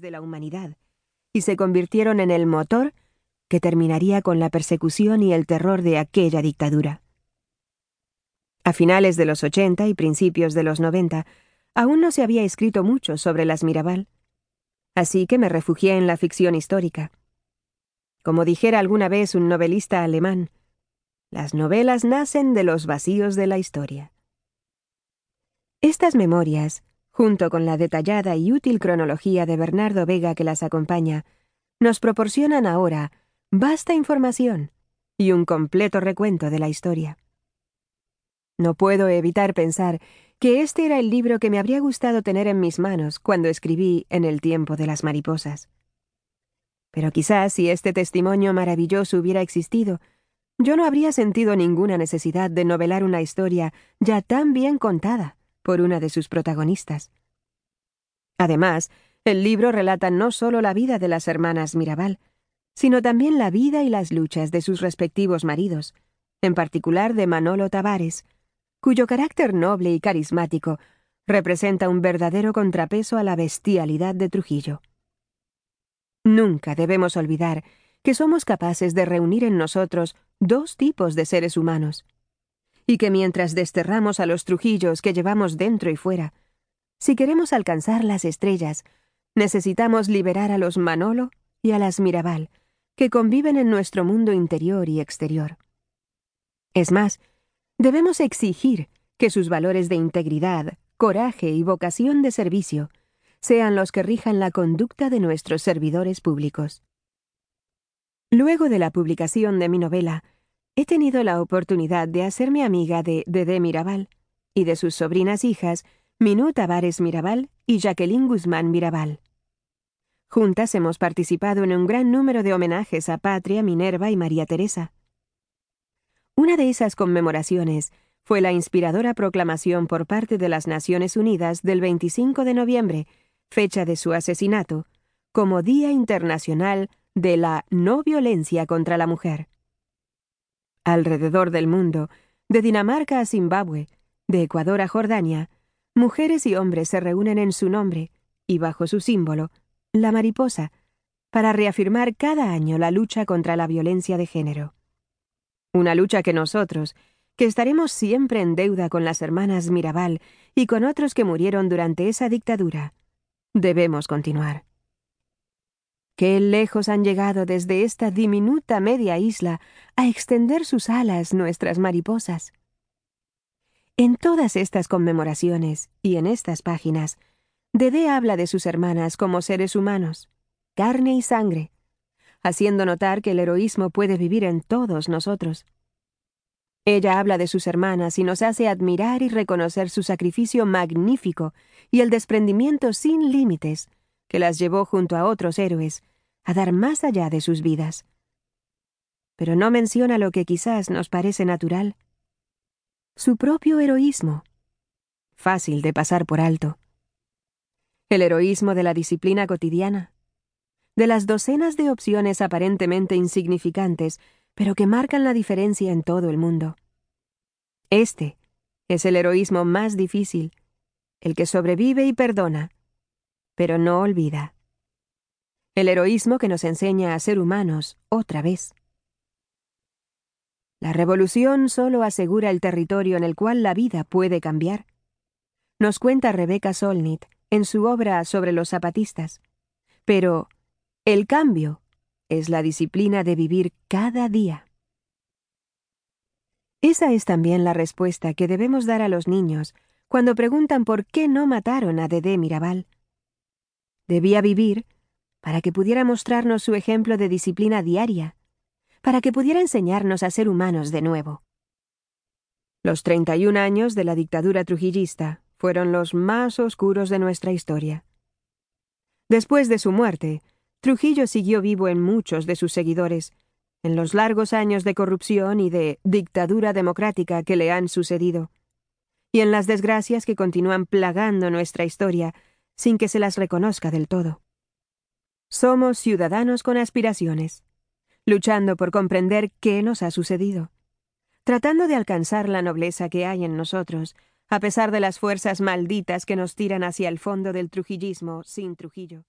de la humanidad y se convirtieron en el motor que terminaría con la persecución y el terror de aquella dictadura. A finales de los 80 y principios de los 90, aún no se había escrito mucho sobre las Mirabal, así que me refugié en la ficción histórica. Como dijera alguna vez un novelista alemán, las novelas nacen de los vacíos de la historia. Estas memorias, junto con la detallada y útil cronología de Bernardo Vega que las acompaña, nos proporcionan ahora vasta información y un completo recuento de la historia. No puedo evitar pensar que este era el libro que me habría gustado tener en mis manos cuando escribí En el tiempo de las mariposas. Pero quizás si este testimonio maravilloso hubiera existido, yo no habría sentido ninguna necesidad de novelar una historia ya tan bien contada por una de sus protagonistas. Además, el libro relata no solo la vida de las hermanas Mirabal, sino también la vida y las luchas de sus respectivos maridos, en particular de Manolo Tavares, cuyo carácter noble y carismático representa un verdadero contrapeso a la bestialidad de Trujillo. Nunca debemos olvidar que somos capaces de reunir en nosotros dos tipos de seres humanos, y que mientras desterramos a los Trujillos que llevamos dentro y fuera, si queremos alcanzar las estrellas, necesitamos liberar a los Manolo y a las Mirabal, que conviven en nuestro mundo interior y exterior. Es más, debemos exigir que sus valores de integridad, coraje y vocación de servicio sean los que rijan la conducta de nuestros servidores públicos. Luego de la publicación de mi novela, he tenido la oportunidad de hacerme amiga de Dede Mirabal y de sus sobrinas hijas, Minú Tavares Mirabal y Jacqueline Guzmán Mirabal. Juntas hemos participado en un gran número de homenajes a Patria, Minerva y María Teresa. Una de esas conmemoraciones fue la inspiradora proclamación por parte de las Naciones Unidas del 25 de noviembre, fecha de su asesinato, como Día Internacional de la No Violencia contra la Mujer. Alrededor del mundo, de Dinamarca a Zimbabue, de Ecuador a Jordania, mujeres y hombres se reúnen en su nombre y bajo su símbolo, la mariposa, para reafirmar cada año la lucha contra la violencia de género. Una lucha que nosotros, que estaremos siempre en deuda con las hermanas Mirabal y con otros que murieron durante esa dictadura, debemos continuar. Qué lejos han llegado desde esta diminuta media isla a extender sus alas nuestras mariposas. En todas estas conmemoraciones y en estas páginas, Dede habla de sus hermanas como seres humanos, carne y sangre, haciendo notar que el heroísmo puede vivir en todos nosotros. Ella habla de sus hermanas y nos hace admirar y reconocer su sacrificio magnífico y el desprendimiento sin límites que las llevó junto a otros héroes a dar más allá de sus vidas. Pero no menciona lo que quizás nos parece natural. Su propio heroísmo. Fácil de pasar por alto. El heroísmo de la disciplina cotidiana. De las docenas de opciones aparentemente insignificantes, pero que marcan la diferencia en todo el mundo. Este es el heroísmo más difícil, el que sobrevive y perdona, pero no olvida. El heroísmo que nos enseña a ser humanos otra vez. La revolución solo asegura el territorio en el cual la vida puede cambiar. Nos cuenta Rebecca Solnit en su obra sobre los zapatistas. Pero el cambio es la disciplina de vivir cada día. Esa es también la respuesta que debemos dar a los niños cuando preguntan por qué no mataron a Dedé Mirabal. Debía vivir para que pudiera mostrarnos su ejemplo de disciplina diaria, para que pudiera enseñarnos a ser humanos de nuevo. Los 31 años de la dictadura trujillista fueron los más oscuros de nuestra historia. Después de su muerte, Trujillo siguió vivo en muchos de sus seguidores, en los largos años de corrupción y de dictadura democrática que le han sucedido, y en las desgracias que continúan plagando nuestra historia sin que se las reconozca del todo. Somos ciudadanos con aspiraciones, luchando por comprender qué nos ha sucedido, tratando de alcanzar la nobleza que hay en nosotros, a pesar de las fuerzas malditas que nos tiran hacia el fondo del trujillismo sin Trujillo.